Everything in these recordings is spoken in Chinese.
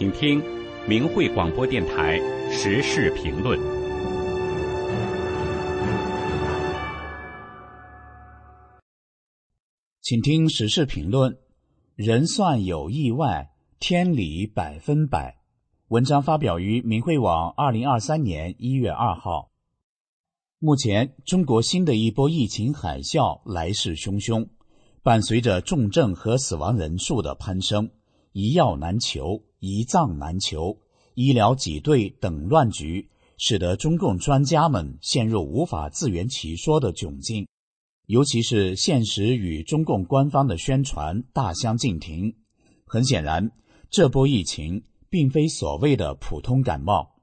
请听明慧广播电台时事评论。请听时事评论：人算有意外，天理百分百。文章发表于明慧网，二零二三年一月二号。目前，中国新的一波疫情海啸来势汹汹，伴随着重症和死亡人数的攀升，一药难求。一藏难求，医疗挤兑等乱局，使得中共专家们陷入无法自圆其说的窘境。尤其是现实与中共官方的宣传大相径庭。很显然，这波疫情并非所谓的普通感冒。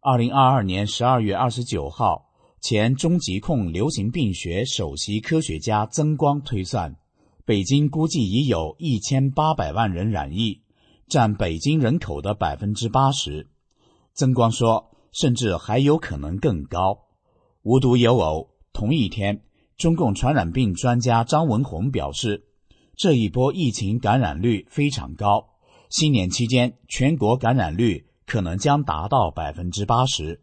二零二二年十二月二十九号，前中疾控流行病学首席科学家曾光推算，北京估计已有一千八百万人染疫。占北京人口的百分之八十，曾光说，甚至还有可能更高。无独有偶，同一天，中共传染病专家张文宏表示，这一波疫情感染率非常高，新年期间全国感染率可能将达到百分之八十，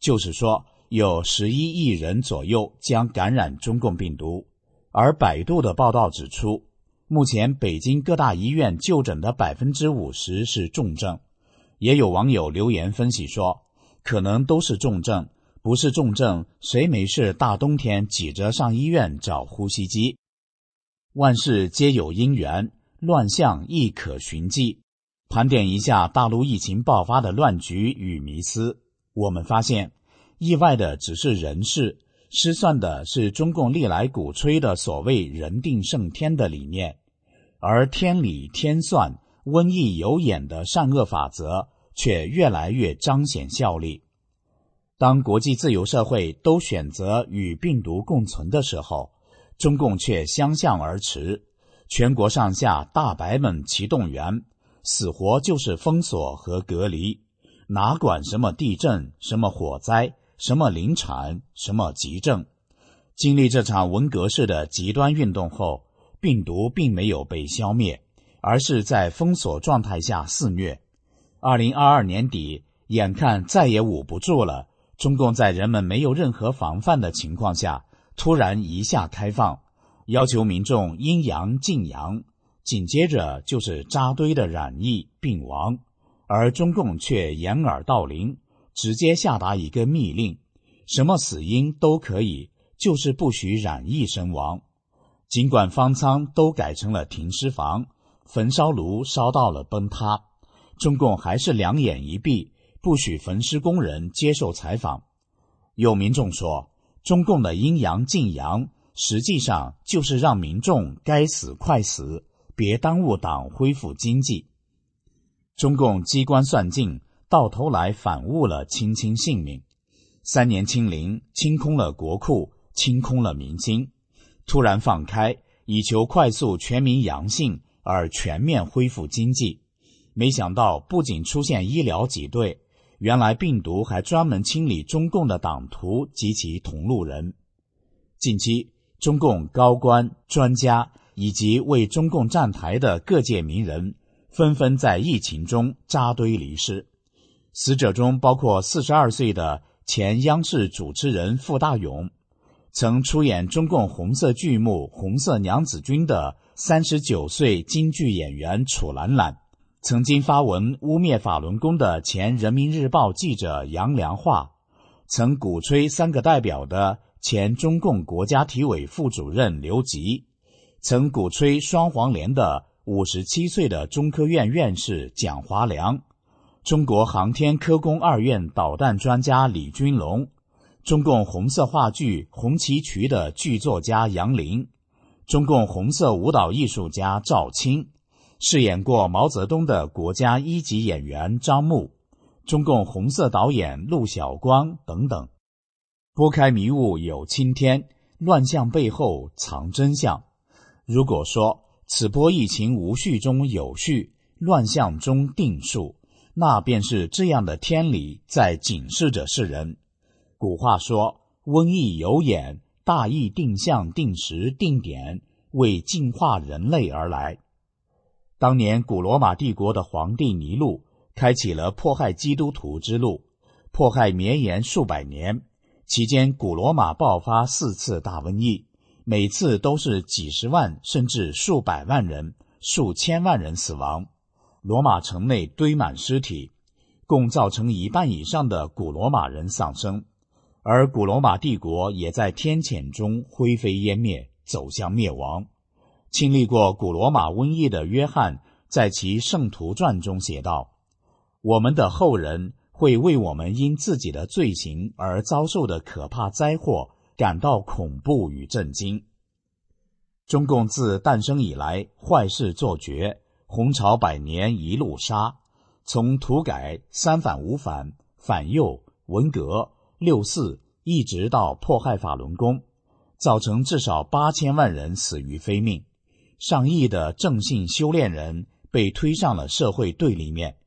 就是说有十一亿人左右将感染中共病毒。而百度的报道指出。目前，北京各大医院就诊的百分之五十是重症，也有网友留言分析说，可能都是重症，不是重症，谁没事大冬天挤着上医院找呼吸机？万事皆有因缘，乱象亦可寻迹。盘点一下大陆疫情爆发的乱局与迷思，我们发现，意外的只是人事。失算的是中共历来鼓吹的所谓“人定胜天”的理念，而天理天算、瘟疫有眼的善恶法则却越来越彰显效力。当国际自由社会都选择与病毒共存的时候，中共却相向而驰，全国上下大白们齐动员，死活就是封锁和隔离，哪管什么地震、什么火灾。什么临产，什么急症？经历这场文革式的极端运动后，病毒并没有被消灭，而是在封锁状态下肆虐。二零二二年底，眼看再也捂不住了，中共在人们没有任何防范的情况下，突然一下开放，要求民众阴阳禁阳，紧接着就是扎堆的染疫病亡，而中共却掩耳盗铃。直接下达一个密令，什么死因都可以，就是不许染疫身亡。尽管方舱都改成了停尸房，焚烧炉烧到了崩塌，中共还是两眼一闭，不许焚尸工人接受采访。有民众说，中共的阴阳禁阳，实际上就是让民众该死快死，别耽误党恢复经济。中共机关算尽。到头来反误了亲亲性命，三年清零清空了国库，清空了民心，突然放开，以求快速全民阳性而全面恢复经济。没想到不仅出现医疗挤兑，原来病毒还专门清理中共的党徒及其同路人。近期，中共高官、专家以及为中共站台的各界名人，纷纷在疫情中扎堆离世。死者中包括四十二岁的前央视主持人傅大勇，曾出演中共红色剧目《红色娘子军》的三十九岁京剧演员楚兰兰，曾经发文污蔑法轮功的前人民日报记者杨良化，曾鼓吹三个代表的前中共国家体委副主任刘吉，曾鼓吹双黄连的五十七岁的中科院院士蒋华良。中国航天科工二院导弹专家李军龙，中共红色话剧《红旗渠》的剧作家杨林，中共红色舞蹈艺术家赵青，饰演过毛泽东的国家一级演员张牧，中共红色导演陆小光等等。拨开迷雾有青天，乱象背后藏真相。如果说此波疫情无序中有序，乱象中定数。那便是这样的天理在警示着世人。古话说：“瘟疫有眼，大义定向、定时、定点，为净化人类而来。”当年古罗马帝国的皇帝尼禄开启了迫害基督徒之路，迫害绵延数百年。期间，古罗马爆发四次大瘟疫，每次都是几十万甚至数百万人、数千万人死亡，罗马城内堆满尸体，共造成一半以上的古罗马人丧生，而古罗马帝国也在天谴中灰飞烟灭，走向灭亡。经历过古罗马瘟疫的约翰，在其《圣徒传》中写道：“我们的后人会为我们因自己的罪行而遭受的可怕灾祸感到恐怖与震惊。”中共自诞生以来，坏事做绝，红潮百年一路杀，从土改、三反五反、反右、文革、六四，一直到迫害法轮功，造成至少八千万人死于非命。上亿的正信修炼人被推上了社会对立面。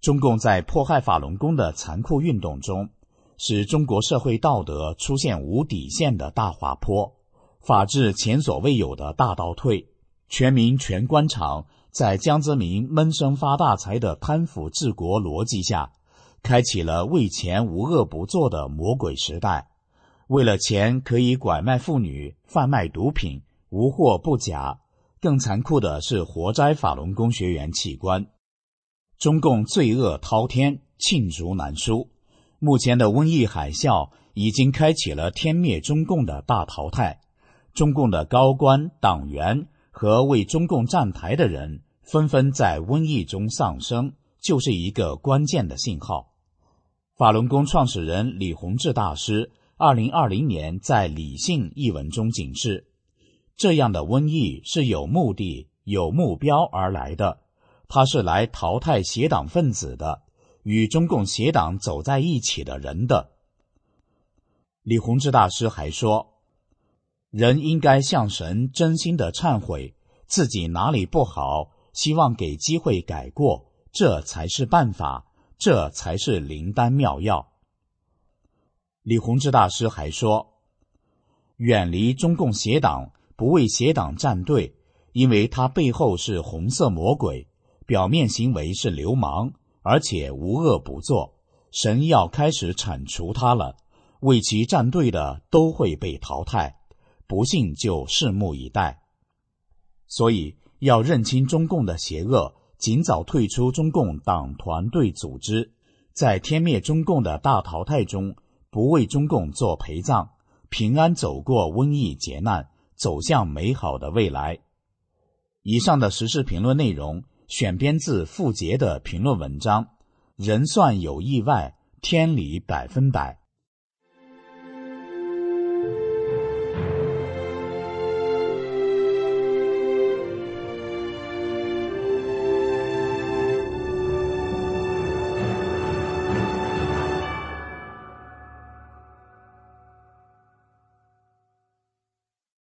中共在迫害法轮功的残酷运动中，使中国社会道德出现无底线的大滑坡，法治前所未有的大倒退。全民全官场在江泽民闷声发大财的贪腐治国逻辑下，开启了为钱无恶不作的魔鬼时代。为了钱，可以拐卖妇女、贩卖毒品，无货不假。更残酷的是活摘法轮功学员器官，中共罪恶滔天，罄竹难书。目前的瘟疫海啸已经开启了天灭中共的大淘汰，中共的高官、党员和为中共站台的人纷纷在瘟疫中丧生，就是一个关键的信号。法轮功创始人李洪志大师二零二零年在《理性》一文中警示。这样的瘟疫是有目的、有目标而来的，它是来淘汰邪党分子的，与中共邪党走在一起的人的。李洪志大师还说，人应该向神真心的忏悔自己哪里不好，希望给机会改过，这才是办法，这才是灵丹妙药。李洪志大师还说，远离中共邪党。不为邪党站队，因为他背后是红色魔鬼，表面行为是流氓，而且无恶不作。神要开始铲除他了，为其站队的都会被淘汰。不信就拭目以待。所以要认清中共的邪恶，尽早退出中共党团队组织，在天灭中共的大淘汰中，不为中共做陪葬，平安走过瘟疫劫难。走向美好的未来。以上的时事评论内容选编自傅杰的评论文章。人算有意外，天理百分百。